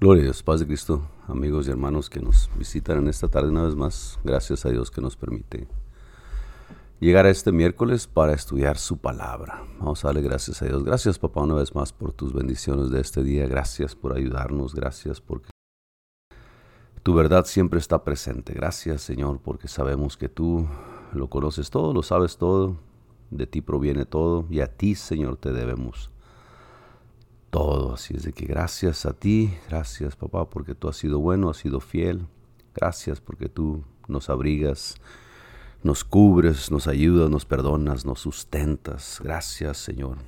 Gloria a Dios, paz de Cristo, amigos y hermanos que nos visitan en esta tarde una vez más. Gracias a Dios que nos permite llegar a este miércoles para estudiar su palabra. Vamos a darle gracias a Dios. Gracias, papá, una vez más por tus bendiciones de este día. Gracias por ayudarnos. Gracias porque tu verdad siempre está presente. Gracias, Señor, porque sabemos que tú lo conoces todo, lo sabes todo. De ti proviene todo y a ti, Señor, te debemos todo. Así es de que gracias a ti, gracias papá, porque tú has sido bueno, has sido fiel. Gracias porque tú nos abrigas, nos cubres, nos ayudas, nos perdonas, nos sustentas. Gracias Señor.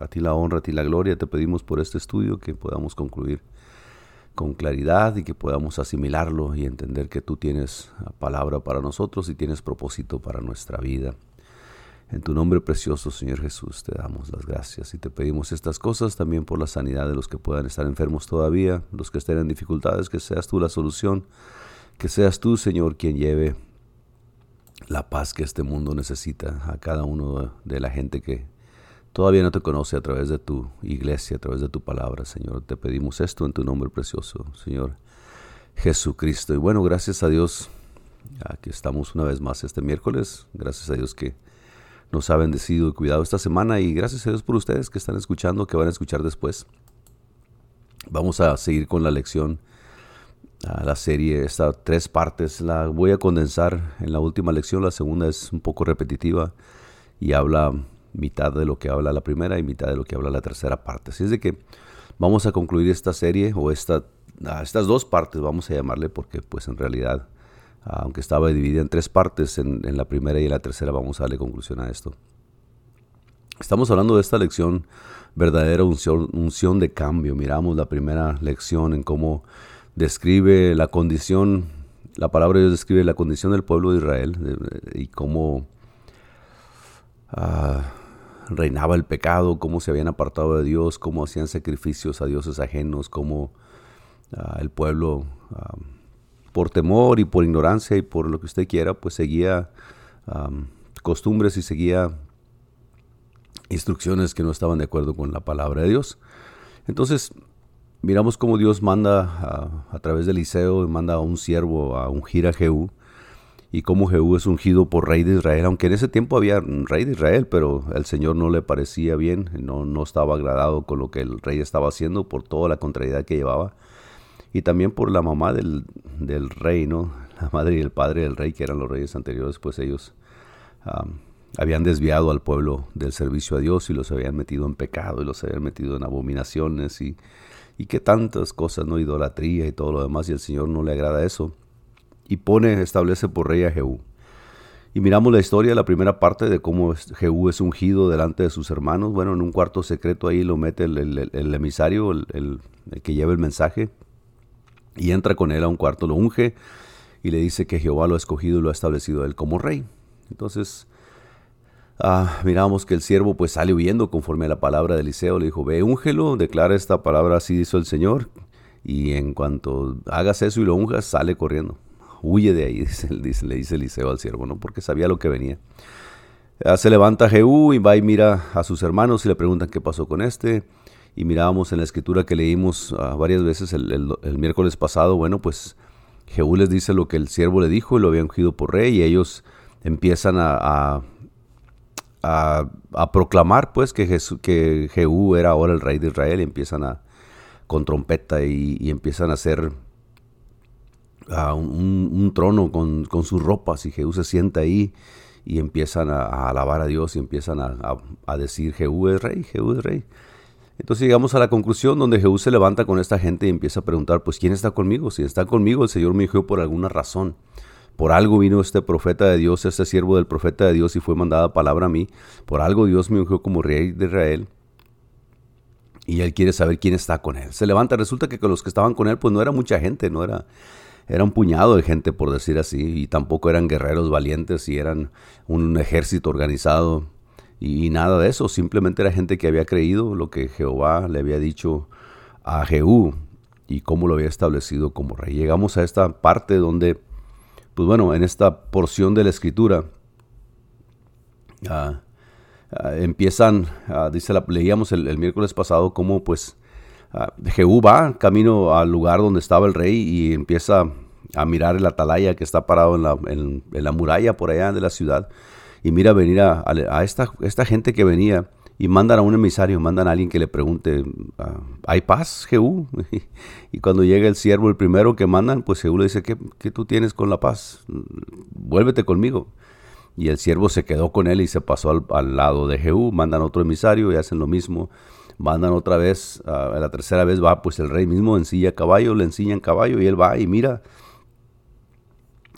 A ti la honra, a ti la gloria. Te pedimos por este estudio que podamos concluir con claridad y que podamos asimilarlo y entender que tú tienes palabra para nosotros y tienes propósito para nuestra vida. En tu nombre precioso, Señor Jesús, te damos las gracias y te pedimos estas cosas también por la sanidad de los que puedan estar enfermos todavía, los que estén en dificultades, que seas tú la solución, que seas tú, Señor, quien lleve la paz que este mundo necesita a cada uno de la gente que todavía no te conoce a través de tu iglesia, a través de tu palabra, Señor. Te pedimos esto en tu nombre precioso, Señor Jesucristo. Y bueno, gracias a Dios, aquí estamos una vez más este miércoles. Gracias a Dios que nos ha bendecido y cuidado esta semana y gracias a Dios por ustedes que están escuchando, que van a escuchar después. Vamos a seguir con la lección, la serie, está tres partes, la voy a condensar en la última lección, la segunda es un poco repetitiva y habla mitad de lo que habla la primera y mitad de lo que habla la tercera parte. Así es de que vamos a concluir esta serie o esta, estas dos partes, vamos a llamarle, porque pues en realidad aunque estaba dividida en tres partes, en, la primera y en la tercera vamos a darle conclusión a esto. Estamos hablando de esta lección, verdadera unción, unción de cambio. Miramos la primera lección en cómo describe la condición, la palabra de Dios describe la condición del pueblo de Israel y cómo ah, reinaba el pecado, cómo se habían apartado de Dios, cómo hacían sacrificios a dioses ajenos, cómo ah, el pueblo... Ah, por temor y por ignorancia y por lo que usted quiera, pues seguía costumbres y seguía instrucciones que no estaban de acuerdo con la palabra de Dios. Entonces, miramos cómo Dios manda a, través de Eliseo, manda a un siervo a ungir a Jehú, y cómo Jehú es ungido por rey de Israel, aunque en ese tiempo había rey de Israel, pero el Señor no le parecía bien, no, no estaba agradado con lo que el rey estaba haciendo por toda la contrariedad que llevaba y también por la mamá del, del rey, ¿no? La madre y el padre del rey, que eran los reyes anteriores, pues ellos habían desviado al pueblo del servicio a Dios y los habían metido en pecado y los habían metido en abominaciones y, y que tantas cosas, ¿no? Idolatría y todo lo demás, y el Señor no le agrada eso. Y pone, establece por rey a Jehú. Y miramos la historia, la primera parte de cómo Jehú es ungido delante de sus hermanos. Bueno, en un cuarto secreto ahí lo mete el, emisario, el, el, que lleva el mensaje, y entra con él a un cuarto, lo unge y le dice que Jehová lo ha escogido y lo ha establecido él como rey. Entonces, ah, miramos que el siervo pues sale huyendo conforme a la palabra de Eliseo. Le dijo, ve, úngelo, declara esta palabra, así dice el Señor. Y en cuanto hagas eso y lo unjas, sale corriendo. Huye de ahí, dice, le dice Eliseo al siervo, ¿no? Porque sabía lo que venía. Ah, se levanta Jehú y va y mira a sus hermanos y le preguntan qué pasó con este y mirábamos en la escritura que leímos ah, varias veces el, miércoles pasado, bueno, pues Jehú les dice lo que el siervo le dijo y lo había ungido por rey y ellos empiezan a, a, proclamar pues que, que Jehú era ahora el rey de Israel y empiezan a con trompeta y, empiezan a hacer un, trono con, sus ropas y Jehú se sienta ahí y empiezan a, a alabar a Dios y empiezan a, decir Jehú es rey, Jehú es rey. Entonces llegamos a la conclusión donde Jesús se levanta con esta gente y empieza a preguntar, pues ¿quién está conmigo? Si está conmigo, el Señor me dijo por alguna razón. Por algo vino este profeta de Dios, este siervo del profeta de Dios y fue mandada palabra a mí. Por algo Dios me ungió como rey de Israel. Y él quiere saber quién está con él. Se levanta, resulta que con los que estaban con él, pues no era mucha gente, no era, era un puñado de gente, por decir así, y tampoco eran guerreros valientes y eran un ejército organizado. Y, nada de eso, simplemente era gente que había creído lo que Jehová le había dicho a Jehú y cómo lo había establecido como rey. Llegamos a esta parte donde, pues bueno, en esta porción de la escritura, ah, ah, empiezan, ah, dice la, leíamos el, miércoles pasado cómo pues uh, Jehú va camino al lugar donde estaba el rey y empieza a mirar el atalaya que está parado en la, en, la muralla por allá de la ciudad y mira venir a, esta, gente que venía y mandan a un emisario, mandan a alguien que le pregunte, ah, ¿hay paz, Jehú? y cuando llega el siervo, el primero que mandan, pues Jehú le dice, ¿qué, ¿qué, tú tienes con la paz? Vuélvete conmigo. Y el siervo se quedó con él y se pasó al, lado de Jehú, mandan otro emisario y hacen lo mismo. Mandan otra vez, a la tercera vez va, pues el rey mismo ensilla caballo, le enseñan caballo y él va y mira.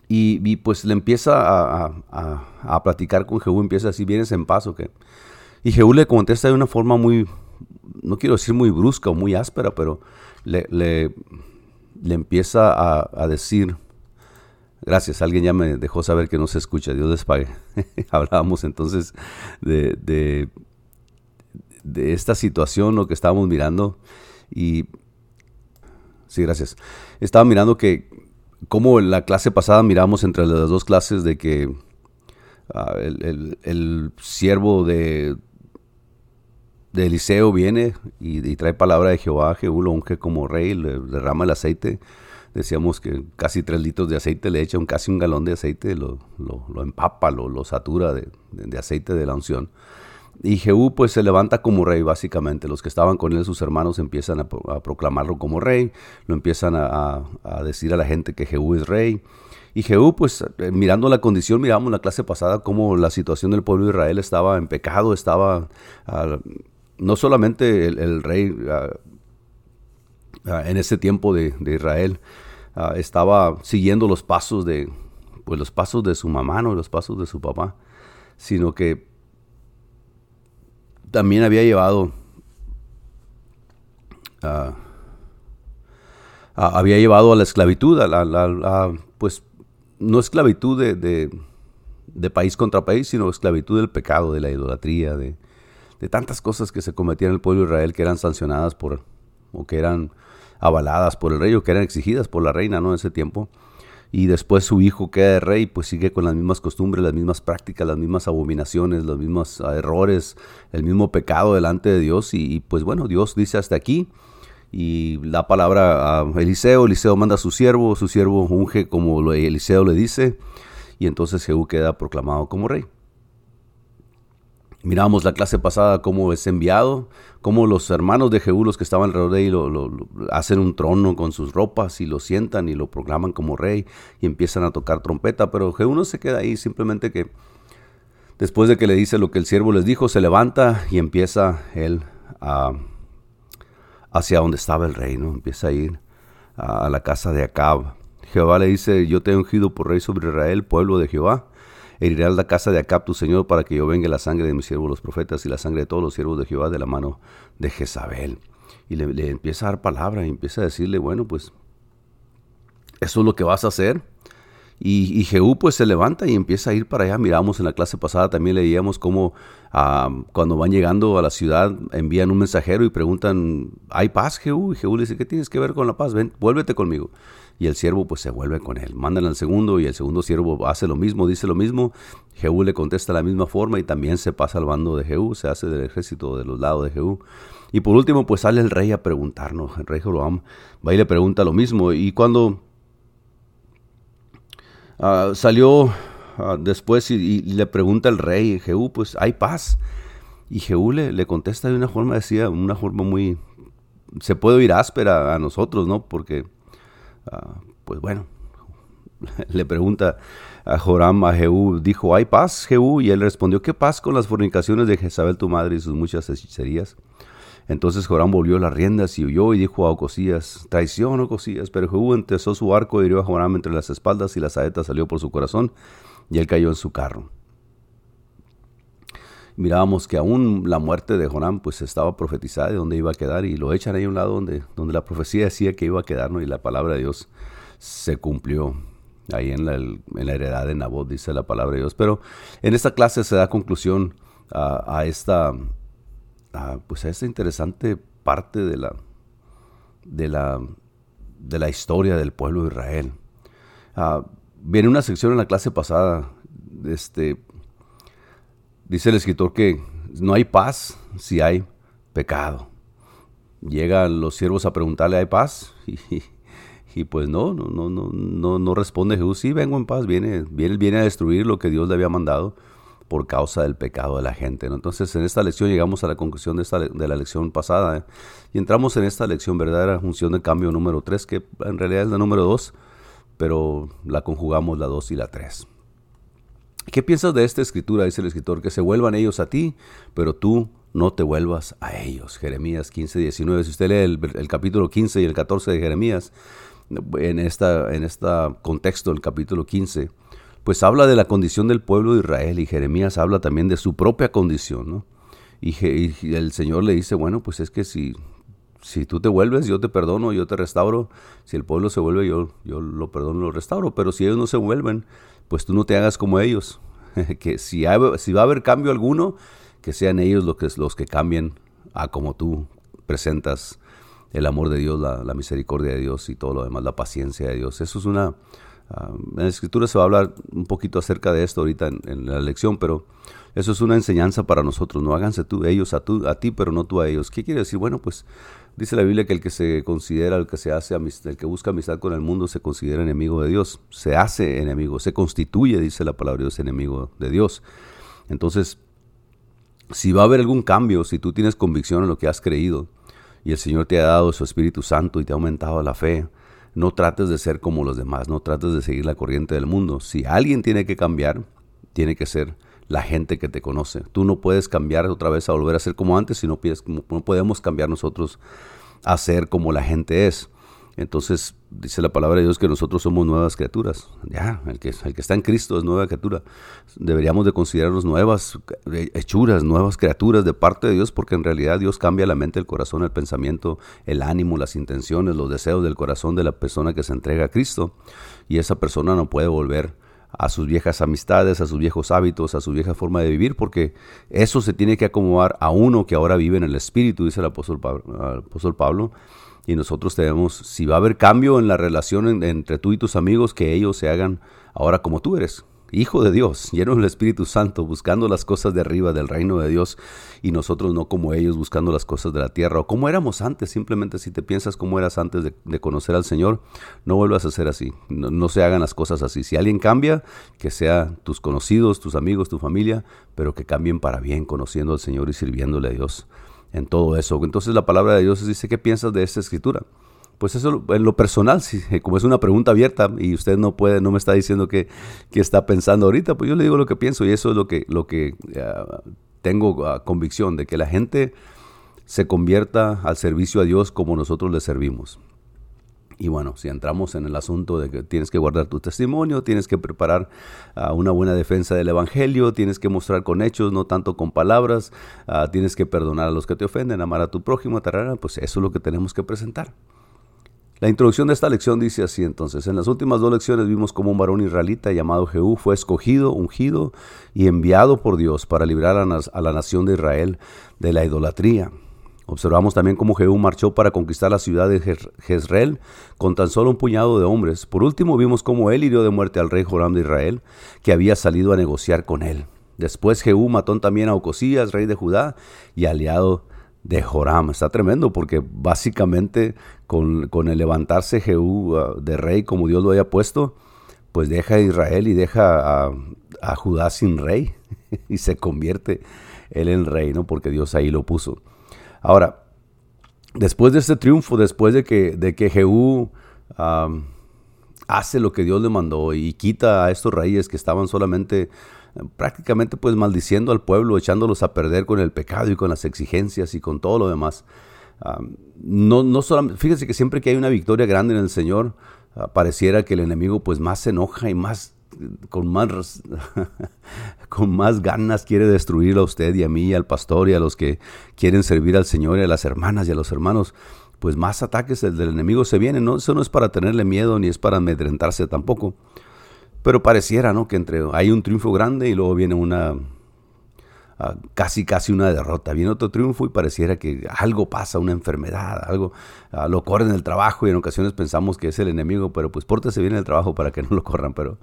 Y, pues le empieza a, a, a, platicar con Jehú, empieza así, vienes en paso que y Jehú le contesta de una forma muy, no quiero decir muy brusca o muy áspera, pero le, le, empieza a, decir, gracias, alguien ya me dejó saber que no se escucha, Dios les pague. Hablábamos entonces de, de, de esta situación, lo que estábamos mirando, y sí, gracias. Estaba mirando que, como en la clase pasada miramos entre las dos clases de que ah, el, el, siervo de, de Eliseo viene y, trae palabra de Jehová, Jehú lo unge como rey, le derrama el aceite. Decíamos que casi tres litros de aceite le echa un, casi un galón de aceite, lo, lo, empapa, lo, lo satura de, aceite de la unción. Y Jehú pues se levanta como rey básicamente. Los que estaban con él, sus hermanos, empiezan a, proclamarlo como rey, lo empiezan a, decir a la gente que Jehú es rey. Y Jehú, pues eh, mirando la condición, miramos la clase pasada cómo la situación del pueblo de Israel estaba en pecado, estaba ah, no solamente el, rey ah, ah, en ese tiempo de, Israel ah, estaba siguiendo los pasos de, pues los pasos de su mamá, no los pasos de su papá, sino que también había llevado, había llevado a la esclavitud, a la, pues no esclavitud de, de país contra país, sino esclavitud del pecado, de la idolatría, de, de tantas cosas que se cometían en el pueblo de Israel que eran sancionadas por, o que eran avaladas por el rey o que eran exigidas por la reina, ¿no? En ese tiempo. Y después su hijo queda de rey, pues sigue con las mismas costumbres, las mismas prácticas, las mismas abominaciones, los mismos ah, errores, el mismo pecado delante de Dios. Y, pues bueno, Dios dice hasta aquí. Y la palabra a Eliseo, Eliseo manda a su siervo, su siervo unge como Eliseo le dice. Y entonces Jehú queda proclamado como rey. Miramos la clase pasada cómo es enviado, cómo los hermanos de Jehú, los que estaban alrededor de él, lo, hacen un trono con sus ropas y lo sientan y lo proclaman como rey y empiezan a tocar trompeta. Pero Jehú no se queda ahí, simplemente que después de que le dice lo que el siervo les dijo, se levanta y empieza él a, hacia donde estaba el rey, ¿no? Empieza a ir a, a la casa de Acab. Jehová le dice, yo te he ungido por rey sobre Israel, pueblo de Jehová herirás la casa de Acab tu señor para que yo venga la sangre de mis siervos los profetas y la sangre de todos los siervos de Jehová de la mano de Jezabel. Y le, empieza a dar palabra y empieza a decirle, bueno, pues eso es lo que vas a hacer. Y, Jehú pues se levanta y empieza a ir para allá. Miramos en la clase pasada, también leíamos cómo ah, cuando van llegando a la ciudad envían un mensajero y preguntan, ¿hay paz Jehú? Y Jehú le dice, ¿qué tienes que ver con la paz? Ven, vuélvete conmigo y el siervo pues se vuelve con él. Mandan al segundo y el segundo siervo hace lo mismo, dice lo mismo. Jehú le contesta de la misma forma y también se pasa al bando de Jehú, se hace del ejército de los lados de Jehú. Y por último pues sale el rey a preguntarnos, el rey Jeroboam va y le pregunta lo mismo. Y cuando ah, salió ah, después y, le pregunta el rey, Jehú, pues hay paz. Y Jehú le, le contesta de una forma, decía, una forma muy, se puede oír áspera a nosotros, ¿no? Porque Ah, pues bueno, le pregunta a Joram a Jehú, dijo, ¿hay paz, Jehú? Y él respondió, ¿qué paz con las fornicaciones de Jezabel tu madre y sus muchas hechicerías? Entonces Joram volvió las riendas y huyó y dijo a Ocosías, traición, Ocosías. Pero Jehú entesó su arco y hirió a Joram entre las espaldas y la saeta salió por su corazón y él cayó en su carro. Mirábamos que aún la muerte de Joram pues estaba profetizada de dónde iba a quedar y lo echan ahí a un lado donde, donde la profecía decía que iba a quedar y la palabra de Dios se cumplió ahí en la, en la heredad de Nabot, dice la palabra de Dios. Pero en esta clase se da conclusión a, esta, pues a esta interesante parte de la, de la, de la historia del pueblo de Israel. Ah, viene una sección en la clase pasada, este, Dice el escritor que no hay paz si hay pecado. llegan los siervos a preguntarle, ¿hay paz? Y, pues no, no, no, no, no, responde Jesús, sí, vengo en paz, viene, viene, viene a destruir lo que Dios le había mandado por causa del pecado de la gente. Entonces, en esta lección llegamos a la conclusión de, esta, de la lección pasada ¿eh? y entramos en esta lección verdadera función de cambio número 3, que en realidad es la número 2, pero la conjugamos la 2 y la 3. ¿Qué piensas de esta escritura? Dice el escritor, que se vuelvan ellos a ti, pero tú no te vuelvas a ellos. Jeremías 15, 19. Si usted lee el, capítulo 15 y el 14 de Jeremías, en en este contexto del capítulo 15, pues habla de la condición del pueblo de Israel y Jeremías habla también de su propia condición, ¿no? Y, el Señor le dice, bueno, pues es que si, si tú te vuelves, yo te perdono, yo te restauro. Si el pueblo se vuelve, yo, yo lo perdono, lo restauro. Pero si ellos no se vuelven, pues tú no te hagas como ellos. que si, va a haber cambio alguno, que sean ellos los que, los que cambien a como tú presentas el amor de Dios, la, misericordia de Dios y todo lo demás, la paciencia de Dios. Eso es una... Ah, en la escritura se va a hablar un poquito acerca de esto ahorita en, la lección, pero eso es una enseñanza para nosotros. No háganse tú, ellos a, tú, a ti, pero no tú a ellos. ¿Qué quiere decir? Bueno, pues Dice la Biblia que el que se considera, el que se hace el que busca amistad con el mundo se considera enemigo de Dios. Se hace enemigo, se constituye, dice la palabra de Dios, enemigo de Dios. Entonces, si va a haber algún cambio, si tú tienes convicción en lo que has creído y el Señor te ha dado su Espíritu Santo y te ha aumentado la fe, no trates de ser como los demás, no trates de seguir la corriente del mundo. Si alguien tiene que cambiar, tiene que ser la gente que te conoce. Tú no puedes cambiar otra vez a volver a ser como antes, si no, no podemos cambiar nosotros a ser como la gente es. Entonces dice la palabra de Dios que nosotros somos nuevas criaturas. Ya, el que, el que está en Cristo es nueva criatura. Deberíamos de considerarnos nuevas hechuras, nuevas criaturas de parte de Dios, porque en realidad Dios cambia la mente, el corazón, el pensamiento, el ánimo, las intenciones, los deseos del corazón de la persona que se entrega a Cristo. Y esa persona no puede volver a sus viejas amistades, a sus viejos hábitos, a su vieja forma de vivir, porque eso se tiene que acomodar a uno que ahora vive en el Espíritu, dice el apóstol Pablo. y nosotros tenemos, si va a haber cambio en la relación entre tú y tus amigos, que ellos se hagan ahora como tú eres, Hijo de Dios, lleno del Espíritu Santo, buscando las cosas de arriba del reino de Dios y nosotros no como ellos buscando las cosas de la tierra o como éramos antes. Simplemente si te piensas como eras antes de, conocer al Señor, no vuelvas a ser así. No, se hagan las cosas así. Si alguien cambia, que sea tus conocidos, tus amigos, tu familia, pero que cambien para bien, conociendo al Señor y sirviéndole a Dios en todo eso. Entonces la palabra de Dios dice, ¿qué piensas de esta escritura? Pues eso en lo personal, si, como es una pregunta abierta y usted no puede, no me está diciendo qué, está pensando ahorita, pues yo le digo lo que pienso y eso es lo que, lo que ah, tengo ah, convicción de que la gente se convierta al servicio a Dios como nosotros le servimos. Y bueno, si entramos en el asunto de que tienes que guardar tu testimonio, tienes que preparar ah, una buena defensa del Evangelio, tienes que mostrar con hechos, no tanto con palabras, tienes que perdonar a los que te ofenden, amar a tu prójimo, pues eso es lo que tenemos que presentar. La introducción de esta lección dice así entonces, en las últimas dos lecciones vimos cómo un varón israelita llamado Jehú fue escogido, ungido y enviado por Dios para librar a la nación de Israel de la idolatría. Observamos también cómo Jehú marchó para conquistar la ciudad de Jezreel con tan solo un puñado de hombres. Por último vimos cómo él hirió de muerte al rey Joram de Israel, que había salido a negociar con él. Después Jehú mató también a Ocosías, rey de Judá, y aliado de Joram. Está tremendo porque básicamente con, el levantarse Jehú uh, de rey como Dios lo haya puesto, pues deja a Israel y deja a, Judá sin rey y se convierte él en rey, ¿no? Porque Dios ahí lo puso. Ahora, después de este triunfo, después de que, de que Jehú um, hace lo que Dios le mandó y quita a estos reyes que estaban solamente prácticamente pues maldiciendo al pueblo, echándolos a perder con el pecado y con las exigencias y con todo lo demás. Ah, no, no solamente, fíjese que siempre que hay una victoria grande en el Señor, ah, pareciera que el enemigo pues más se enoja y más con más con más ganas quiere destruir a usted y a mí y al pastor y a los que quieren servir al Señor y a las hermanas y a los hermanos pues más ataques del, del enemigo se vienen ¿no? eso no es para tenerle miedo ni es para amedrentarse tampoco pero pareciera, ¿no? Que entre hay un triunfo grande y luego viene una ah, casi casi una derrota. Viene otro triunfo y pareciera que algo pasa, una enfermedad, algo uh, lo corren en el trabajo y en ocasiones pensamos que es el enemigo, pero pues pórtese bien en el trabajo para que no lo corran, pero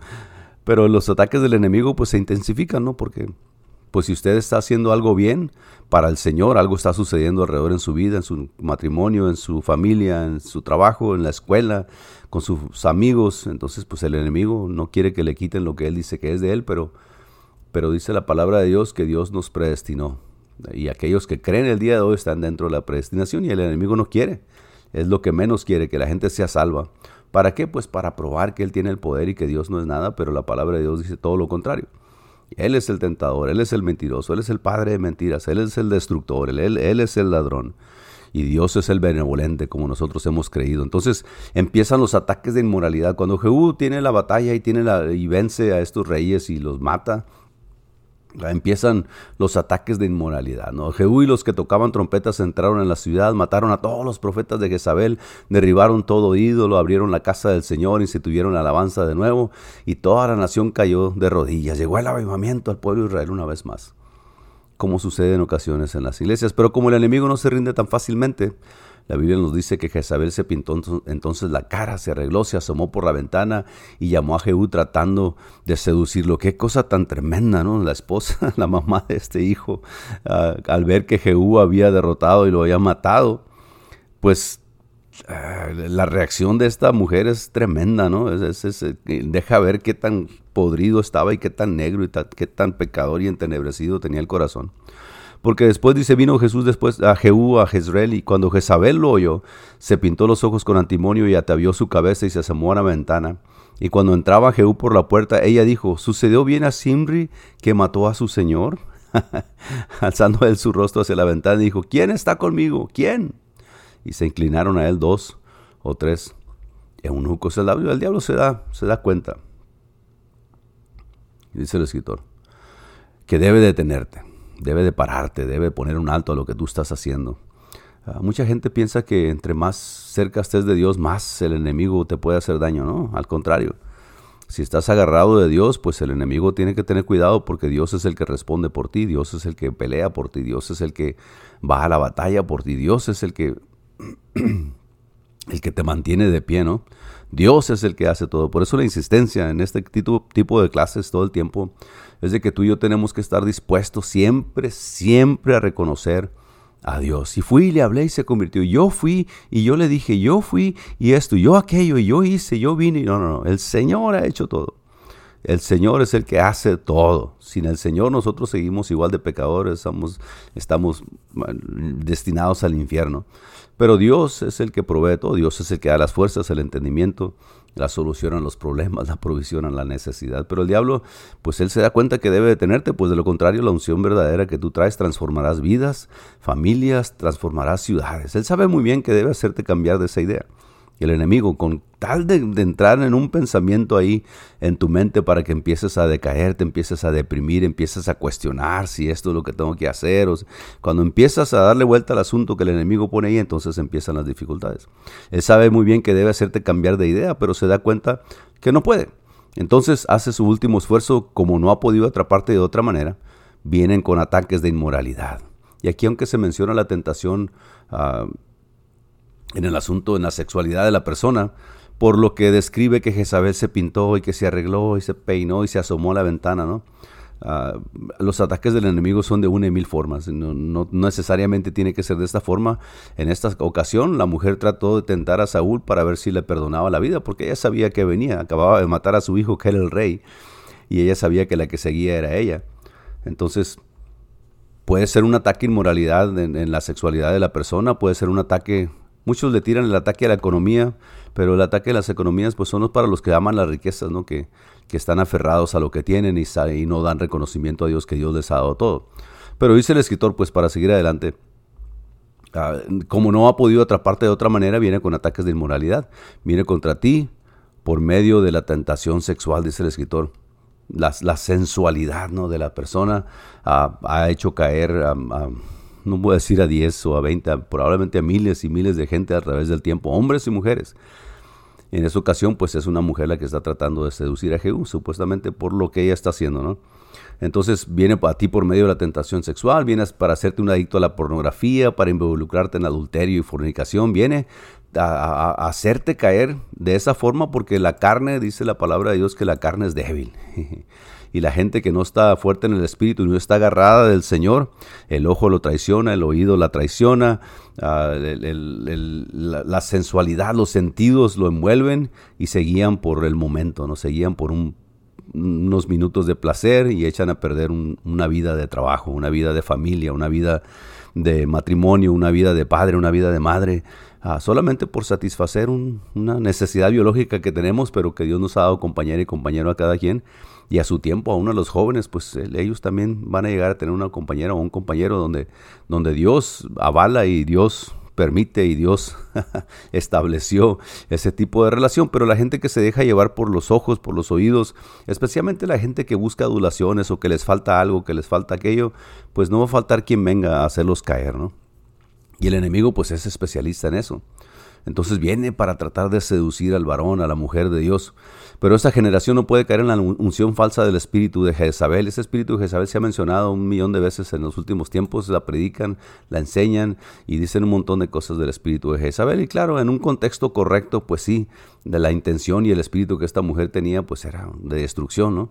pero los ataques del enemigo pues se intensifican, ¿no? Porque Pues si usted está haciendo algo bien para el Señor, algo está sucediendo alrededor en su vida, en su matrimonio, en su familia, en su trabajo, en la escuela, con sus amigos, entonces pues el enemigo no quiere que le quiten lo que él dice que es de él, pero, pero dice la palabra de Dios que Dios nos predestinó. Y aquellos que creen el día de hoy están dentro de la predestinación y el enemigo no quiere. Es lo que menos quiere, que la gente sea salva. ¿Para qué? Pues para probar que Él tiene el poder y que Dios no es nada, pero la palabra de Dios dice todo lo contrario. Él es el tentador, Él es el mentiroso, Él es el padre de mentiras, Él es el destructor, Él, él es el ladrón y Dios es el benevolente como nosotros hemos creído. Entonces empiezan los ataques de inmoralidad. Cuando Jehú tiene la batalla y, tiene la, y vence a estos reyes y los mata, empiezan los ataques de inmoralidad. ¿no? Jehú y los que tocaban trompetas entraron en la ciudad, mataron a todos los profetas de Jezabel, derribaron todo ídolo, abrieron la casa del Señor, se tuvieron alabanza de nuevo, y toda la nación cayó de rodillas. Llegó el avivamiento al pueblo de Israel una vez más como sucede en ocasiones en las iglesias. Pero como el enemigo no se rinde tan fácilmente, la Biblia nos dice que Jezabel se pintó entonces la cara, se arregló, se asomó por la ventana y llamó a Jehú tratando de seducirlo. Qué cosa tan tremenda, ¿no? La esposa, la mamá de este hijo, ah, al ver que Jehú había derrotado y lo había matado, pues ah, la reacción de esta mujer es tremenda, ¿no? Eh, deja ver qué tan podrido estaba y qué tan negro y qué tan pecador y entenebrecido tenía el corazón. Porque después dice, vino Jesús después a Jehú, a Jezreel, y cuando Jezabel lo oyó, se pintó los ojos con antimonio y atavió su cabeza y se asomó a la ventana. Y cuando entraba Jehú por la puerta, ella dijo, ¿sucedió bien a Simri que mató a su señor? Alzando él su rostro hacia la ventana, dijo, ¿quién está conmigo? ¿Quién? Y se inclinaron a él dos o tres eunucos. El, el diablo se da, se da cuenta dice el escritor, que debe detenerte, debe de pararte, debe poner un alto a lo que tú estás haciendo. Ah, mucha gente piensa que entre más cerca estés de Dios, más el enemigo te puede hacer daño, ¿no? Al contrario. Si estás agarrado de Dios, pues el enemigo tiene que tener cuidado porque Dios es el que responde por ti, Dios es el que pelea por ti, Dios es el que va a la batalla por ti, Dios es el que el que te mantiene de pie, ¿no? Dios es el que hace todo. Por eso la insistencia en este tipo, de clases todo el tiempo es de que tú y yo tenemos que estar dispuestos siempre, siempre a reconocer a Dios. Y fui y le hablé y se convirtió. Yo fui y yo le dije, yo fui y esto, yo aquello, y yo hice, yo vine. No, no, no. El Señor ha hecho todo. El Señor es el que hace todo. Sin el Señor nosotros seguimos igual de pecadores, estamos, estamos destinados al infierno. Pero Dios es el que provee todo, Dios es el que da las fuerzas, el entendimiento, la solución a los problemas, la provisión a la necesidad. Pero el diablo, pues él se da cuenta que debe detenerte, pues de lo contrario la unción verdadera que tú traes transformarás vidas, familias, transformarás ciudades. Él sabe muy bien que debe hacerte cambiar de esa idea el enemigo, con tal de, entrar en un pensamiento ahí en tu mente para que empieces a decaer, te empieces a deprimir, empieces a cuestionar si esto es lo que tengo que hacer. Cuando empiezas a darle vuelta al asunto que el enemigo pone ahí, entonces empiezan las dificultades. Él sabe muy bien que debe hacerte cambiar de idea, pero se da cuenta que no puede. Entonces hace su último esfuerzo, como no ha podido atraparte de otra manera, vienen con ataques de inmoralidad. Y aquí aunque se menciona la tentación, ah, en el asunto, en la sexualidad de la persona, por lo que describe que Jezabel se pintó y que se arregló y se peinó y se asomó a la ventana, ¿no? Ah, los ataques del enemigo son de una y mil formas, no, necesariamente tiene que ser de esta forma. En esta ocasión, la mujer trató de tentar a Saúl para ver si le perdonaba la vida, porque ella sabía que venía, acababa de matar a su hijo, que era el rey, y ella sabía que la que seguía era ella. Entonces, puede ser un ataque inmoralidad en la sexualidad de la persona, puede ser un ataque Muchos le tiran el ataque a la economía, pero el ataque a las economías pues son para los que aman las riquezas, ¿no? que, que están aferrados a lo que tienen y, y no dan reconocimiento a Dios que Dios les ha dado todo. Pero dice el escritor, pues para seguir adelante, ah, como no ha podido atraparte de otra manera, viene con ataques de inmoralidad. Viene contra ti por medio de la tentación sexual, dice el escritor. La, sensualidad ¿no? de la persona ah, ha hecho caer no voy a decir a 10 o a 20, probablemente a miles y miles de gente a través del tiempo, hombres y mujeres. En esa ocasión, pues es una mujer la que está tratando de seducir a Jehú, supuestamente por lo que ella está haciendo, ¿no? Entonces viene a ti por medio de la tentación sexual, viene para hacerte un adicto a la pornografía, para involucrarte en adulterio y fornicación, viene a, hacerte caer de esa forma porque la carne, dice la palabra de Dios, que la carne es débil. Y la gente que no está fuerte en el espíritu y no está agarrada del Señor, el ojo lo traiciona, el oído la traiciona, ah, la, sensualidad, los sentidos lo envuelven y se guían por el momento, no se guían por unos minutos de placer y echan a perder una vida de trabajo, una vida de familia, una vida de matrimonio, una vida de padre, una vida de madre, ah, solamente por satisfacer una necesidad biológica que tenemos, pero que Dios nos ha dado compañero y compañero a cada quien. Y a su tiempo, a uno de los jóvenes, pues ellos también van a llegar a tener una compañera o un compañero donde, donde Dios avala y Dios permite y Dios estableció ese tipo de relación, pero la gente que se deja llevar por los ojos, por los oídos, especialmente la gente que busca adulaciones o que les falta algo, que les falta aquello, pues no va a faltar quien venga a hacerlos caer, ¿no? Y el enemigo pues es especialista en eso. Entonces viene para tratar de seducir al varón, a la mujer de Dios. Pero esta generación no puede caer en la unción falsa del espíritu de Jezabel. Ese espíritu de Jezabel se ha mencionado un millón de veces en los últimos tiempos. La predican, la enseñan y dicen un montón de cosas del espíritu de Jezabel. Y claro, en un contexto correcto, pues sí, de la intención y el espíritu que esta mujer tenía, pues era de destrucción, ¿no?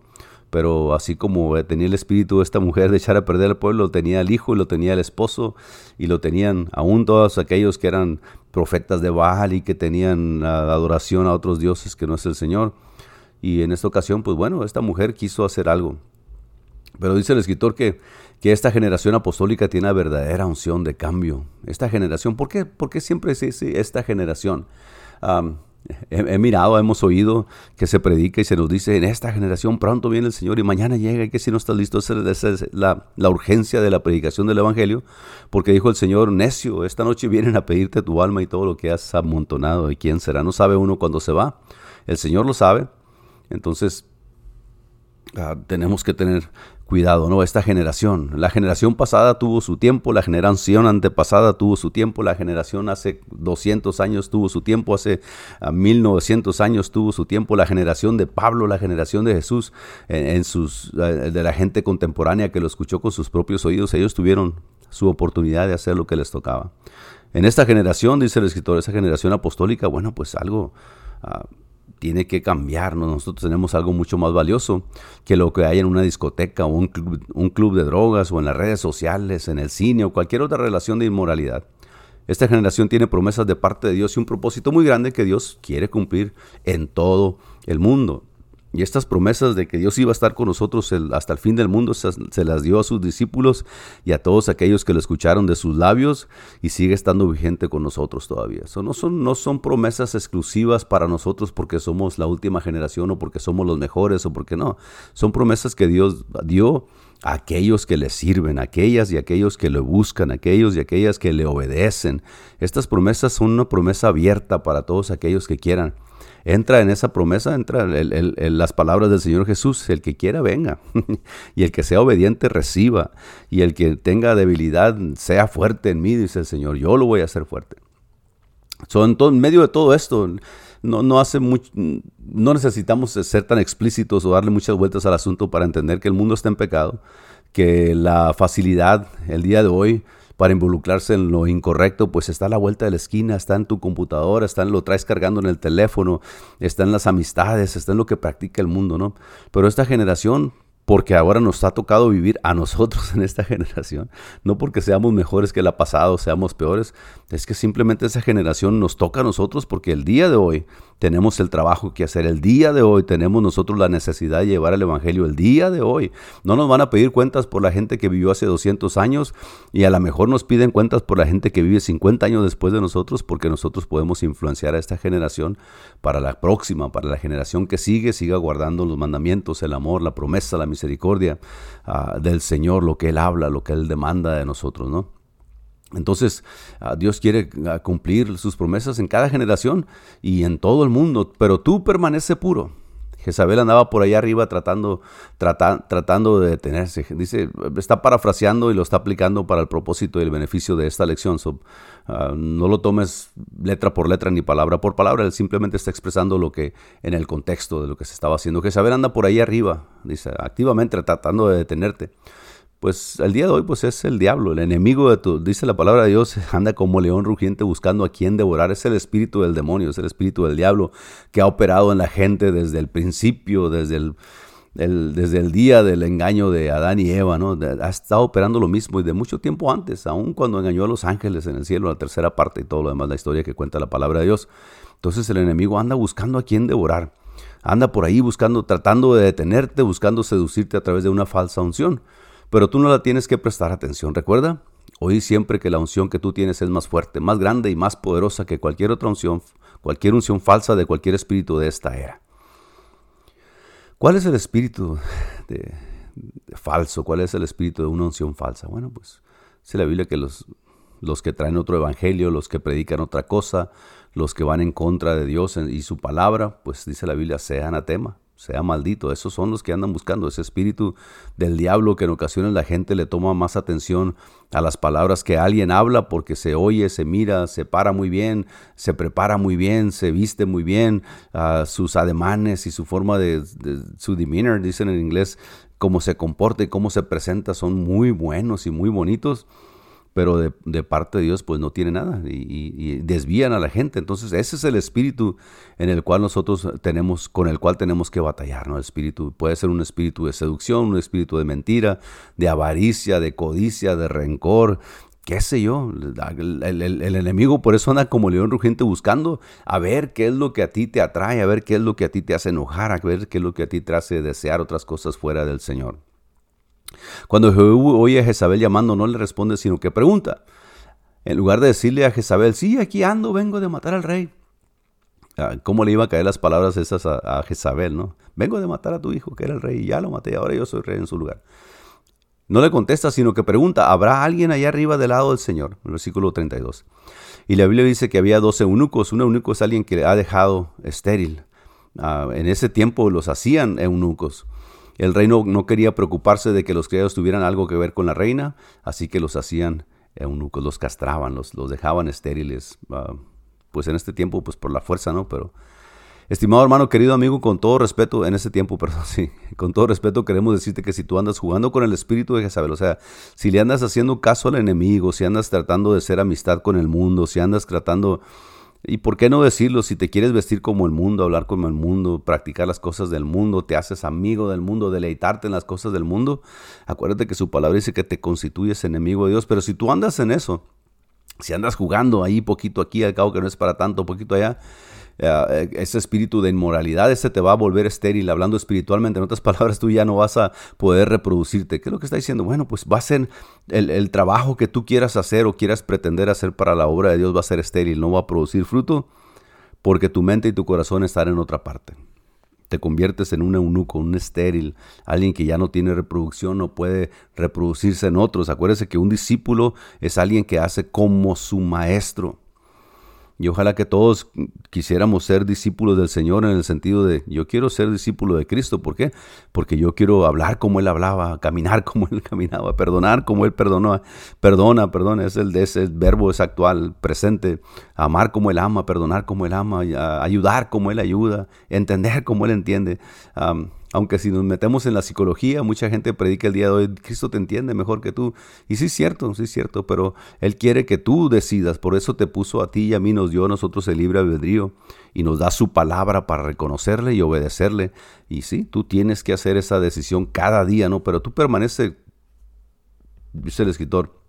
Pero así como tenía el espíritu de esta mujer de echar a perder al pueblo, tenía el hijo y lo tenía el esposo y lo tenían aún todos aquellos que eran profetas de Baal y que tenían adoración a otros dioses que no es el Señor. Y en esta ocasión, pues bueno, esta mujer quiso hacer algo. Pero dice el escritor que, que esta generación apostólica tiene una verdadera unción de cambio. Esta generación, ¿por qué, ¿Por qué siempre es esta generación? He, mirado, hemos oído que se predica y se nos dice, en esta generación pronto viene el Señor y mañana llega y que si no estás listo, esa es la, urgencia de la predicación del Evangelio, porque dijo el Señor, necio, esta noche vienen a pedirte tu alma y todo lo que has amontonado, ¿y quién será? No sabe uno cuándo se va, el Señor lo sabe, entonces ah, tenemos que tener cuidado, ¿no? Esta generación, la generación pasada tuvo su tiempo, la generación antepasada tuvo su tiempo, la generación hace 200 años tuvo su tiempo, hace 1900 ah, años tuvo su tiempo, la generación de Pablo, la generación de Jesús, en, sus, eh, de la gente contemporánea que lo escuchó con sus propios oídos, ellos tuvieron su oportunidad de hacer lo que les tocaba. En esta generación, dice el escritor, esa generación apostólica, bueno, pues algo... Ah, tiene que cambiarnos. Nosotros tenemos algo mucho más valioso que lo que hay en una discoteca o un club, un club de drogas o en las redes sociales, en el cine o cualquier otra relación de inmoralidad. Esta generación tiene promesas de parte de Dios y un propósito muy grande que Dios quiere cumplir en todo el mundo. Y estas promesas de que Dios iba a estar con nosotros hasta el fin del mundo se, las dio a sus discípulos y a todos aquellos que lo escucharon de sus labios y sigue estando vigente con nosotros todavía. No, son, no son promesas exclusivas para nosotros porque somos la última generación o porque somos los mejores o porque no. Son promesas que Dios dio a aquellos que le sirven, a aquellas y aquellos que le buscan, a aquellos y aquellas que le obedecen. Estas promesas son una promesa abierta para todos aquellos que quieran entra en esa promesa, entra en las palabras del Señor Jesús, el que quiera venga, y el que sea obediente reciba, y el que tenga debilidad sea fuerte en mí, dice el Señor, yo lo voy a hacer fuerte. en, medio de todo esto, no, no, hace mucho, no necesitamos ser tan explícitos o darle muchas vueltas al asunto para entender que el mundo está en pecado, que la facilidad el día de hoy para involucrarse en lo incorrecto, pues está a la vuelta de la esquina, está en tu computadora, está en lo traes cargando en el teléfono, está en las amistades, está en lo que practica el mundo, ¿no? Pero esta generación porque ahora nos ha tocado vivir a nosotros en esta generación, no porque seamos mejores que la pasada o seamos peores, es que simplemente esa generación nos toca a nosotros porque el día de hoy tenemos el trabajo que hacer, el día de hoy tenemos nosotros la necesidad de llevar el Evangelio, el día de hoy. No nos van a pedir cuentas por la gente que vivió hace 200 años y a lo mejor nos piden cuentas por la gente que vive 50 años después de nosotros porque nosotros podemos influenciar a esta generación para la próxima, para la generación que sigue, siga guardando los mandamientos, el amor, la promesa, la misericordia ah, del Señor, lo que Él habla, lo que Él demanda de nosotros, ¿no? Entonces, ah, Dios quiere ah, cumplir sus promesas en cada generación y en todo el mundo, pero tú permanece puro. Jezabel andaba por allá arriba tratando, tratando de detenerse. Dice, está parafraseando y lo está aplicando para el propósito y el beneficio de esta lección. Ah, no lo tomes letra por letra ni palabra por palabra. Él simplemente está expresando lo que en el contexto de lo que se estaba haciendo. Jezabel anda por ahí arriba, dice, activamente tratando de detenerte pues el día de hoy pues es el diablo, el enemigo de tu, dice la palabra de Dios, anda como león rugiente buscando a quien devorar, es el espíritu del demonio, es el espíritu del diablo que ha operado en la gente desde el principio, desde el, desde el día del engaño de Adán y Eva, ¿no? ha estado operando lo mismo y de mucho tiempo antes, aun cuando engañó a los ángeles en el cielo, la tercera parte y todo lo demás, la historia que cuenta la palabra de Dios. Entonces el enemigo anda buscando a quien devorar. Anda por ahí buscando, tratando de detenerte, buscando seducirte a través de una falsa unción. Pero tú no la tienes que prestar atención. Recuerda, oí siempre que la unción que tú tienes es más fuerte, más grande y más poderosa que cualquier otra unción, cualquier unción falsa de cualquier espíritu de esta era. ¿Cuál es el espíritu de, falso? ¿Cuál es el espíritu de una unción falsa? Bueno, pues dice la Biblia que los, los que traen otro evangelio, los que predican otra cosa, los que van en contra de Dios y su palabra, pues dice la Biblia, sea anatema, sea maldito. Esos son los que andan buscando ese espíritu del diablo que en ocasiones la gente le toma más atención a las palabras que alguien habla porque se oye, se mira, se para muy bien, se prepara muy bien, se viste muy bien, uh, sus ademanes y su forma de, su demeanor, dicen en inglés, cómo se comporta y cómo se presenta son muy buenos y muy bonitos pero de, parte de Dios pues no tiene nada y, desvían a la gente. Entonces ese es el espíritu en el cual nosotros tenemos, con el cual tenemos que batallar, ¿no? El espíritu puede ser un espíritu de seducción, un espíritu de mentira, de avaricia, de codicia, de rencor, qué sé yo, el, el, enemigo por eso anda como león rugiente buscando a ver qué es lo que a ti te atrae, a ver qué es lo que a ti te hace enojar, a ver qué es lo que a ti te hace desear otras cosas fuera del Señor. Cuando Jehú oye a Jezabel llamando, no le responde, sino que pregunta. En lugar de decirle a Jezabel, sí, aquí ando, vengo de matar al rey. Ah, ¿Cómo le iba a caer las palabras esas a, Jezabel, no? Vengo de matar a tu hijo, que era el rey, y ya lo maté, ahora yo soy rey en su lugar. No le contesta, sino que pregunta, ¿habrá alguien allá arriba del lado del Señor? Versículo 32. Y la Biblia dice que había dos eunucos. Un eunuco es alguien que ha dejado estéril. Ah, en ese tiempo los hacían eunucos. El reino no quería preocuparse de que los criados tuvieran algo que ver con la reina, así que los hacían eunucos, los castraban, los, dejaban estériles. Ah, pues en este tiempo, pues por la fuerza, ¿no? Pero, estimado hermano, querido amigo, con todo respeto, en ese tiempo, perdón, sí, con todo respeto queremos decirte que si tú andas jugando con el espíritu de Jezabel, o sea, si le andas haciendo caso al enemigo, si andas tratando de ser amistad con el mundo, si andas tratando y por qué no decirlo, si te quieres vestir como el mundo, hablar como el mundo, practicar las cosas del mundo, te haces amigo del mundo, deleitarte en las cosas del mundo, acuérdate que su palabra dice que te constituyes enemigo de Dios, pero si tú andas en eso, si andas jugando ahí poquito aquí, al cabo que no es para tanto, poquito allá, eh, ese espíritu de inmoralidad, ese te va a volver estéril, hablando espiritualmente. En otras palabras, tú ya no vas a poder reproducirte. ¿Qué es lo que está diciendo? Bueno, pues va a ser el, el trabajo que tú quieras hacer o quieras pretender hacer para la obra de Dios va a ser estéril, no va a producir fruto porque tu mente y tu corazón están en otra parte te conviertes en un eunuco, un estéril, alguien que ya no tiene reproducción, no puede reproducirse en otros. Acuérdese que un discípulo es alguien que hace como su maestro. Y ojalá que todos quisiéramos ser discípulos del Señor en el sentido de yo quiero ser discípulo de Cristo. ¿Por qué? Porque yo quiero hablar como Él hablaba, caminar como Él caminaba, perdonar como Él perdonó. Perdona, perdona, es el, ese verbo es actual, presente. Amar como Él ama, perdonar como Él ama, ayudar como Él ayuda, entender como Él entiende. Aunque si nos metemos en la psicología, mucha gente predica el día de hoy, Cristo te entiende mejor que tú. Y sí es cierto, sí es cierto, pero Él quiere que tú decidas. Por eso te puso a ti y a mí, nos dio a nosotros el libre albedrío y nos da su palabra para reconocerle y obedecerle. Y sí, tú tienes que hacer esa decisión cada día, ¿no? Pero tú permanece, dice el escritor,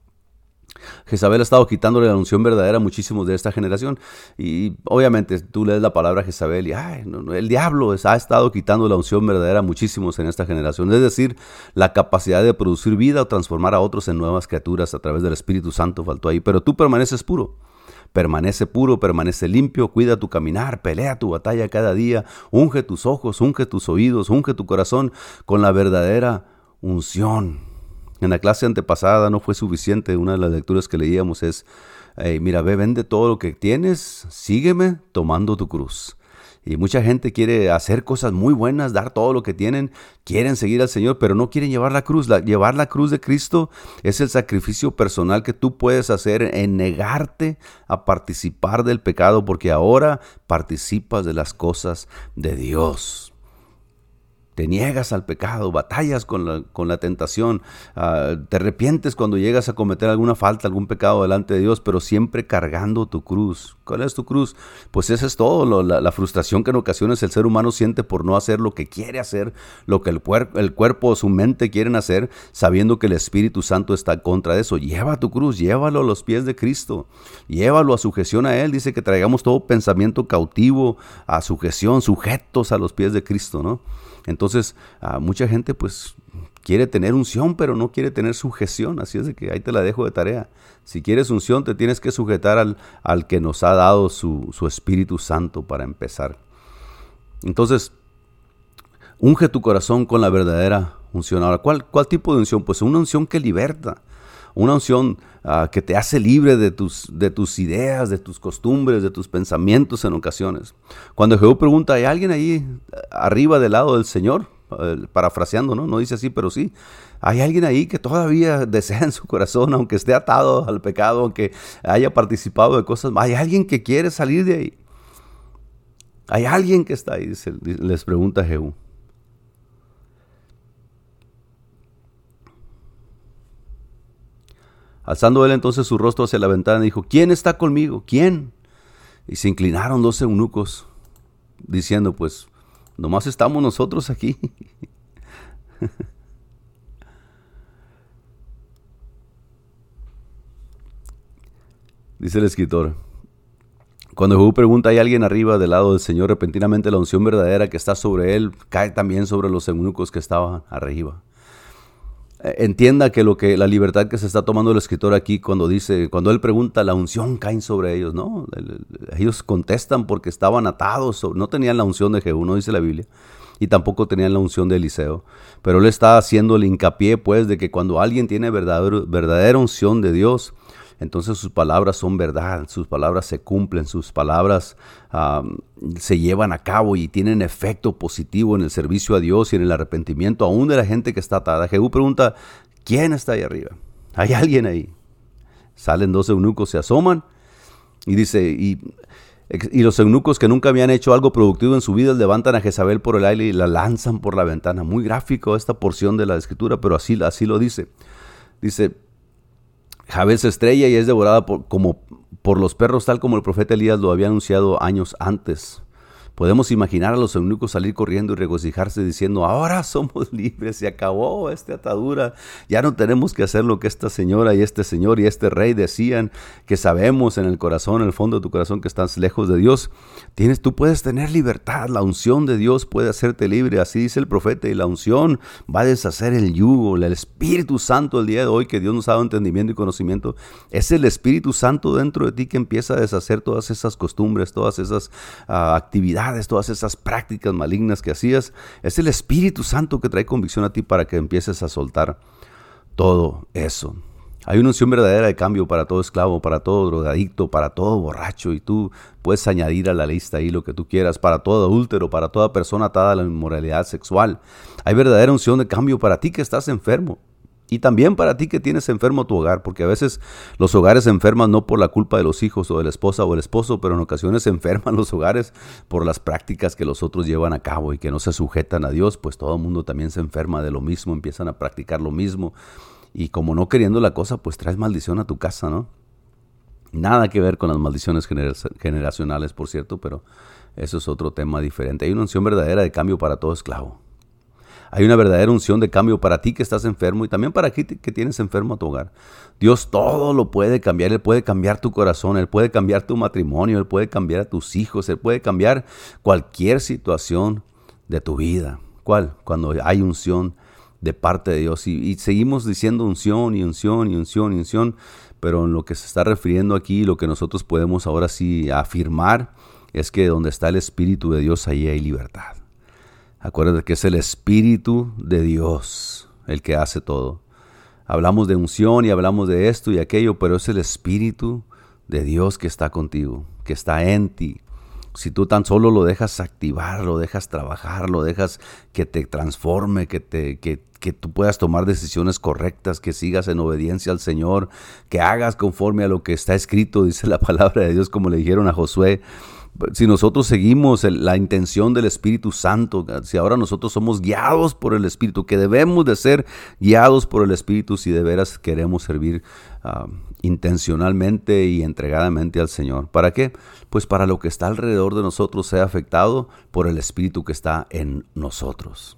Jezabel ha estado quitándole la unción verdadera a muchísimos de esta generación. Y obviamente tú lees la palabra Jezabel y ay, el diablo ha estado quitando la unción verdadera a muchísimos en esta generación. Es decir, la capacidad de producir vida o transformar a otros en nuevas criaturas a través del Espíritu Santo faltó ahí. Pero tú permaneces puro. Permanece puro, permanece limpio, cuida tu caminar, pelea tu batalla cada día, unge tus ojos, unge tus oídos, unge tu corazón con la verdadera unción en la clase antepasada no fue suficiente. Una de las lecturas que leíamos es, mira, ve, vende todo lo que tienes, sígueme tomando tu cruz. Y mucha gente quiere hacer cosas muy buenas, dar todo lo que tienen, quieren seguir al Señor, pero no quieren llevar la cruz. llevar la cruz de Cristo es el sacrificio personal que tú puedes hacer en negarte a participar del pecado, porque ahora participas de las cosas de Dios. Te niegas al pecado, batallas con la, con la tentación, ah, te arrepientes cuando llegas a cometer alguna falta, algún pecado delante de Dios, pero siempre cargando tu cruz. ¿Cuál es tu cruz? Pues esa es todo, la, frustración que en ocasiones el ser humano siente por no hacer lo que quiere hacer, lo que el, el cuerpo o su mente quieren hacer, sabiendo que el Espíritu Santo está contra eso. Lleva tu cruz, llévalo a los pies de Cristo, llévalo a sujeción a Él. Dice que traigamos todo pensamiento cautivo a sujeción, sujetos a los pies de Cristo, ¿no? Entonces, mucha gente pues quiere tener unción, pero no quiere tener sujeción. Así es de que ahí te la dejo de tarea. Si quieres unción, te tienes que sujetar al, al que nos ha dado su, su, Espíritu Santo para empezar. Entonces, unge tu corazón con la verdadera unción. Ahora, ¿cuál, cuál tipo de unción? Pues una unción que liberta. Una unción ah, que te hace libre de tus, de tus ideas, de tus costumbres, de tus pensamientos en ocasiones. Cuando Jehú pregunta, ¿hay alguien ahí arriba del lado del Señor? Eh, parafraseando, ¿no? No dice así, pero sí. Hay alguien ahí que todavía desea en su corazón, aunque esté atado al pecado, aunque haya participado de cosas. Hay alguien que quiere salir de ahí. Hay alguien que está ahí, les pregunta Jehú. Alzando él entonces su rostro hacia la ventana, dijo, ¿quién está conmigo? ¿Quién? Y se inclinaron dos eunucos, diciendo, pues, nomás estamos nosotros aquí. Dice el escritor, cuando Jehú pregunta, ¿hay alguien arriba del lado del Señor? Repentinamente la unción verdadera que está sobre él cae también sobre los eunucos que estaban arriba. Eh, entienda que lo que la libertad que se está tomando el escritor aquí cuando dice, cuando él pregunta, la unción cae sobre ellos, ¿no? Ellos contestan porque estaban atados, no tenían la unción de Jehú, no dice la Biblia, y tampoco tenían la unción de Eliseo. Pero él está haciendo el hincapié, pues, de que cuando alguien tiene verdadera unción de Dios, entonces sus palabras son verdad, sus palabras se cumplen, sus palabras se llevan a cabo y tienen efecto positivo en el servicio a Dios y en el arrepentimiento aún de la gente que está atada. Jehú pregunta, ¿quién está ahí arriba? ¿Hay alguien ahí? Salen dos eunucos, se asoman y dice, y, los eunucos que nunca habían hecho algo productivo en su vida levantan a Jezabel por el aire y la lanzan por la ventana. Muy gráfico esta porción de la escritura, pero así, así lo dice. Dice, Jabez estrella y es devorada por, como por los perros, tal como el profeta Elías lo había anunciado años antes. Podemos imaginar a los eunucos salir corriendo y regocijarse diciendo, ahora somos libres, se acabó esta atadura, ya no tenemos que hacer lo que esta señora y este señor y este rey decían, que sabemos en el corazón, en el fondo de tu corazón que estás lejos de Dios. Tienes, tú puedes tener libertad, la unción de Dios puede hacerte libre, así dice el profeta, y la unción va a deshacer el yugo, el Espíritu Santo el día de hoy que Dios nos ha dado entendimiento y conocimiento, es el Espíritu Santo dentro de ti que empieza a deshacer todas esas costumbres, todas esas ah, actividades todas esas prácticas malignas que hacías, es el Espíritu Santo que trae convicción a ti para que empieces a soltar todo eso. Hay una unción verdadera de cambio para todo esclavo, para todo drogadicto, para todo borracho, y tú puedes añadir a la lista ahí lo que tú quieras, para todo adúltero, para toda persona atada a la inmoralidad sexual. Hay verdadera unción de cambio para ti que estás enfermo. Y también para ti que tienes enfermo tu hogar, porque a veces los hogares se enferman no por la culpa de los hijos o de la esposa o el esposo, pero en ocasiones se enferman los hogares por las prácticas que los otros llevan a cabo y que no se sujetan a Dios, pues todo el mundo también se enferma de lo mismo, empiezan a practicar lo mismo. Y como no queriendo la cosa, pues traes maldición a tu casa, ¿no? Nada que ver con las maldiciones generacionales, por cierto, pero eso es otro tema diferente. Hay una unción verdadera de cambio para todo esclavo. Hay una verdadera unción de cambio para ti que estás enfermo y también para ti que tienes enfermo a tu hogar. Dios todo lo puede cambiar. Él puede cambiar tu corazón, Él puede cambiar tu matrimonio, Él puede cambiar a tus hijos, Él puede cambiar cualquier situación de tu vida. ¿Cuál? Cuando hay unción de parte de Dios. Y, seguimos diciendo unción y unción y unción y unción, pero en lo que se está refiriendo aquí, lo que nosotros podemos ahora sí afirmar es que donde está el Espíritu de Dios, ahí hay libertad. Acuérdate que es el Espíritu de Dios el que hace todo. Hablamos de unción y hablamos de esto y aquello, pero es el Espíritu de Dios que está contigo, que está en ti. Si tú tan solo lo dejas activar, lo dejas trabajar, lo dejas que te transforme, que, te, que, que tú puedas tomar decisiones correctas, que sigas en obediencia al Señor, que hagas conforme a lo que está escrito, dice la palabra de Dios, como le dijeron a Josué, si nosotros seguimos la intención del Espíritu Santo, si ahora nosotros somos guiados por el Espíritu, que debemos de ser guiados por el Espíritu si de veras queremos servir ah, intencionalmente y entregadamente al Señor. ¿Para qué? Pues para lo que está alrededor de nosotros sea afectado por el Espíritu que está en nosotros.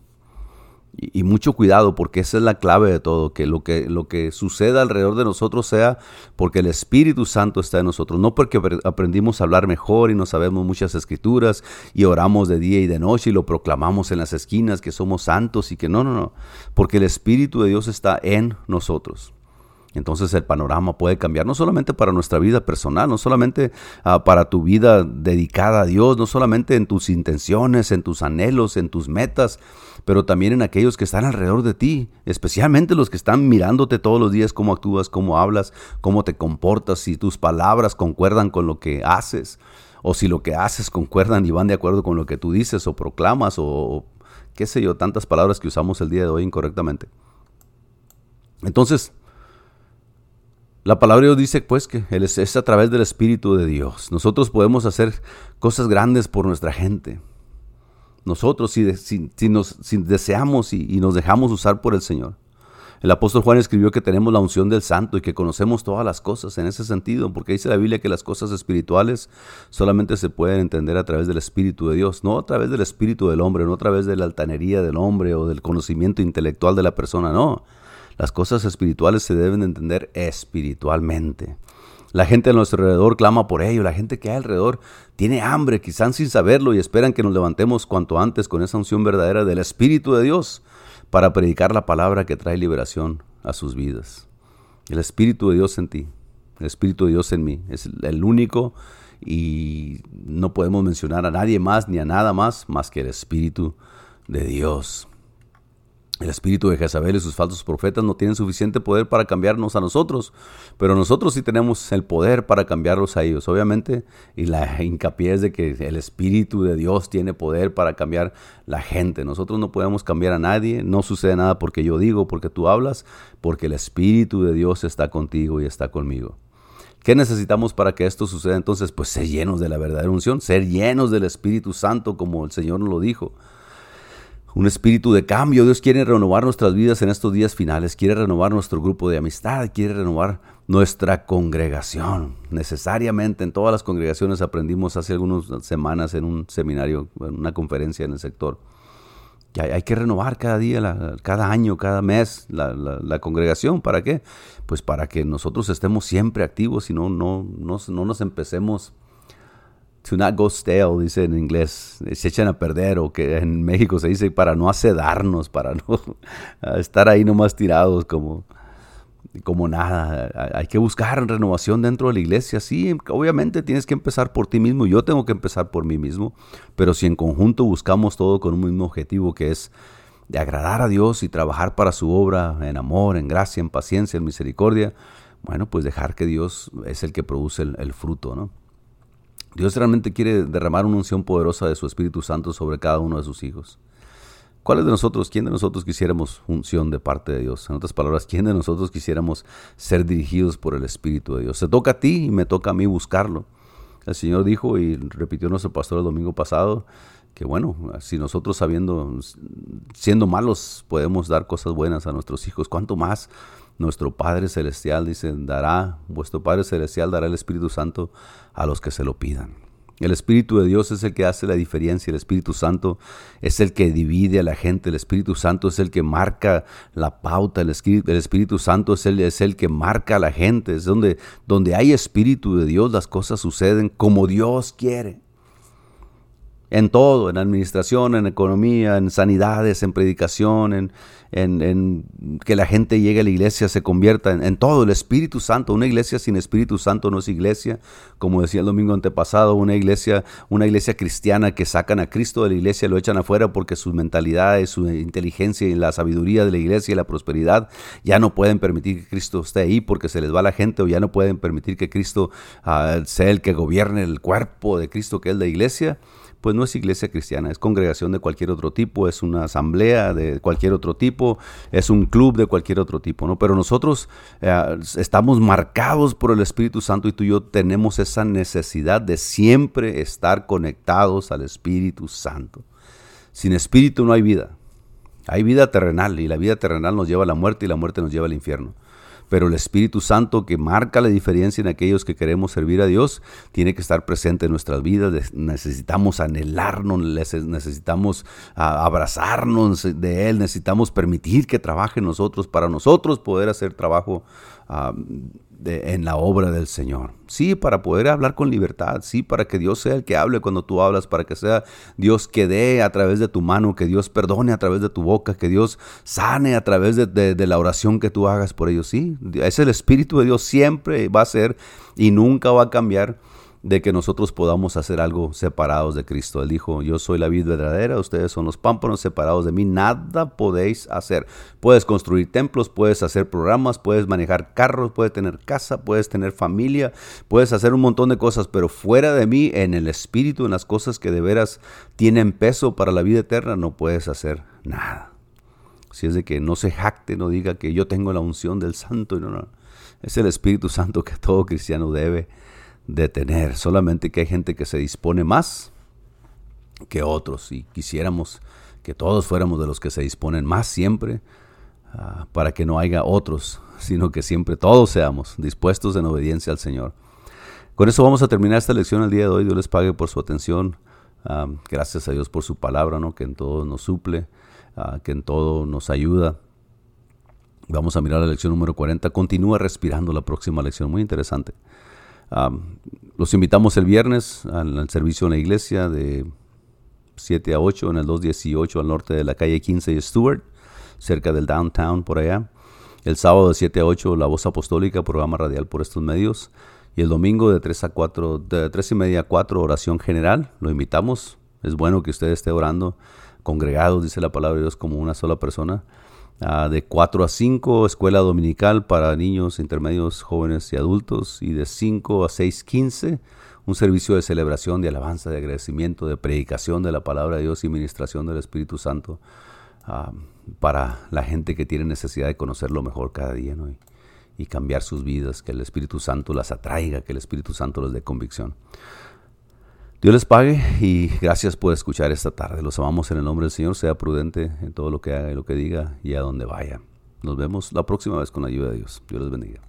Y, mucho cuidado porque esa es la clave de todo, que lo, que lo que suceda alrededor de nosotros sea porque el Espíritu Santo está en nosotros, no porque aprendimos a hablar mejor y no sabemos muchas escrituras y oramos de día y de noche y lo proclamamos en las esquinas que somos santos y que no, no, no, porque el Espíritu de Dios está en nosotros entonces el panorama puede cambiar, no solamente para nuestra vida personal, no solamente ah, para tu vida dedicada a Dios, no solamente en tus intenciones, en tus anhelos, en tus metas, pero también en aquellos que están alrededor de ti, especialmente los que están mirándote todos los días, cómo actúas, cómo hablas, cómo te comportas, si tus palabras concuerdan con lo que haces, o si lo que haces concuerdan y van de acuerdo con lo que tú dices o proclamas, o qué sé yo, tantas palabras que usamos el día de hoy incorrectamente. Entonces, la palabra de Dios dice pues que es a través del Espíritu de Dios. Nosotros podemos hacer cosas grandes por nuestra gente. Nosotros si, nos, deseamos y, nos dejamos usar por el Señor. El apóstol Juan escribió que tenemos la unción del santo y que conocemos todas las cosas en ese sentido, porque dice la Biblia que las cosas espirituales solamente se pueden entender a través del Espíritu de Dios, no a través del Espíritu del hombre, no a través de la altanería del hombre o del conocimiento intelectual de la persona, no las cosas espirituales se deben entender espiritualmente. La gente a nuestro alrededor clama por ello, la gente que hay alrededor tiene hambre, quizás sin saberlo, y esperan que nos levantemos cuanto antes con esa unción verdadera del Espíritu de Dios para predicar la palabra que trae liberación a sus vidas. El Espíritu de Dios en ti, el Espíritu de Dios en mí, es el único y no podemos mencionar a nadie más ni a nada más más que el Espíritu de Dios. El espíritu de Jezabel y sus falsos profetas no tienen suficiente poder para cambiarnos a nosotros, pero nosotros sí tenemos el poder para cambiarlos a ellos, obviamente, y la hincapié es de que el espíritu de Dios tiene poder para cambiar la gente. Nosotros no podemos cambiar a nadie, no sucede nada porque yo digo, porque tú hablas, porque el espíritu de Dios está contigo y está conmigo. ¿Qué necesitamos para que esto suceda entonces? Pues ser llenos de la verdadera unción, ser llenos del Espíritu Santo como el Señor nos lo dijo un espíritu de cambio. Dios quiere renovar nuestras vidas en estos días finales, quiere renovar nuestro grupo de amistad, quiere renovar nuestra congregación. Necesariamente en todas las congregaciones aprendimos hace algunas semanas en un seminario, en una conferencia en el sector, que hay, que renovar cada día, cada año, cada mes la, congregación. ¿Para qué? Pues para que nosotros estemos siempre activos y no, no, no, no nos empecemos to not go stale, dice en inglés, se echan a perder, o que en México se dice para no acedarnos, para no estar ahí nomás tirados como, como nada. Hay que buscar renovación dentro de la iglesia. Sí, obviamente tienes que empezar por ti mismo, yo tengo que empezar por mí mismo, pero si en conjunto buscamos todo con un mismo objetivo que es de agradar a Dios y trabajar para su obra en amor, en gracia, en paciencia, en misericordia, bueno, pues dejar que Dios es el que produce el, el fruto, ¿no? Dios realmente quiere derramar una unción poderosa de su Espíritu Santo sobre cada uno de sus hijos. ¿Cuál de nosotros, quién de nosotros quisiéramos unción de parte de Dios? En otras palabras, ¿quién de nosotros quisiéramos ser dirigidos por el Espíritu de Dios? Se toca a ti y me toca a mí buscarlo. El Señor dijo y repitió nuestro pastor el domingo pasado que bueno, si nosotros sabiendo, siendo malos, podemos dar cosas buenas a nuestros hijos, ¿cuánto más nuestro Padre Celestial, dice, dará, vuestro Padre Celestial dará el Espíritu Santo a los que se lo pidan. El Espíritu de Dios es el que hace la diferencia, el Espíritu Santo es el que divide a la gente, el Espíritu Santo es el que marca la pauta, el Espíritu, el Espíritu Santo es el, es el que marca a la gente, es donde, donde hay Espíritu de Dios las cosas suceden como Dios quiere en todo, en administración, en economía, en sanidades, en predicación, en, en, que la gente llegue a la iglesia, se convierta en, todo, el Espíritu Santo. Una iglesia sin Espíritu Santo no es iglesia, como decía el domingo antepasado, una iglesia, una iglesia cristiana que sacan a Cristo de la iglesia, lo echan afuera porque su mentalidad su inteligencia y la sabiduría de la iglesia y la prosperidad ya no pueden permitir que Cristo esté ahí porque se les va la gente o ya no pueden permitir que Cristo ah, sea el que gobierne el cuerpo de Cristo que es la iglesia pues no es iglesia cristiana, es congregación de cualquier otro tipo, es una asamblea de cualquier otro tipo, es un club de cualquier otro tipo, ¿no? Pero nosotros eh, estamos marcados por el Espíritu Santo y tú y yo tenemos esa necesidad de siempre estar conectados al Espíritu Santo. Sin Espíritu no hay vida. Hay vida terrenal y la vida terrenal nos lleva a la muerte y la muerte nos lleva al infierno pero el Espíritu Santo que marca la diferencia en aquellos que queremos servir a Dios, tiene que estar presente en nuestras vidas. Necesitamos anhelarnos, necesitamos ah, abrazarnos de Él, necesitamos permitir que trabaje en nosotros para nosotros poder hacer trabajo en la obra del Señor. Sí, para poder hablar con libertad, sí, para que Dios sea el que hable cuando tú hablas, para que sea Dios que dé a través de tu mano, que Dios perdone a través de tu boca, que Dios sane a través de, de la oración que tú hagas por ellos. Sí, es el Espíritu de Dios, siempre va a ser y nunca va a cambiar de que nosotros podamos hacer algo separados de Cristo. Él dijo, yo soy la vida verdadera, ustedes son los pámpanos separados de mí, nada podéis hacer. Puedes construir templos, puedes hacer programas, puedes manejar carros, puedes tener casa, puedes tener familia, puedes hacer un montón de cosas, pero fuera de mí, en el Espíritu, en las cosas que de veras tienen peso para la vida eterna, no puedes hacer nada. Si es de que no se jacte, no diga que yo tengo la unción del Santo, no, no. Es el Espíritu Santo que todo cristiano debe de tener. Solamente que hay gente que se dispone más que otros y quisiéramos que todos fuéramos de los que se disponen más siempre ah, para que no haya otros, sino que siempre todos seamos dispuestos en obediencia al Señor. Con eso vamos a terminar esta lección el día de hoy. Dios les pague por su atención. Ah, gracias a Dios por su palabra, ¿no? que en todo nos suple, ah, que en todo nos ayuda. Vamos a mirar la lección número 40. Continúa respirando la próxima lección, muy interesante los invitamos el viernes al, servicio en la iglesia de 7 a 8 en el 218 al norte de la calle 15 de Stewart, cerca del downtown por allá. El sábado de 7 a 8 La Voz Apostólica, programa radial por estos medios. Y el domingo de 3 a 4, de 3 y media a 4, oración general. Lo invitamos. Es bueno que usted esté orando congregados, dice la palabra de Dios, como una sola persona. Ah, de 4 a 5, escuela dominical para niños, intermedios, jóvenes y adultos, y de 5 a 6.15, un servicio de celebración, de alabanza, de agradecimiento, de predicación de la palabra de Dios y ministración del Espíritu Santo ah, para la gente que tiene necesidad de conocerlo mejor cada día y, y cambiar sus vidas, que el Espíritu Santo las atraiga, que el Espíritu Santo les dé convicción. Dios les pague y gracias por escuchar esta tarde. Los amamos en el nombre del Señor. Sea prudente en todo lo que haga y lo que diga y a donde vaya. Nos vemos la próxima vez con la ayuda de Dios. Dios les bendiga.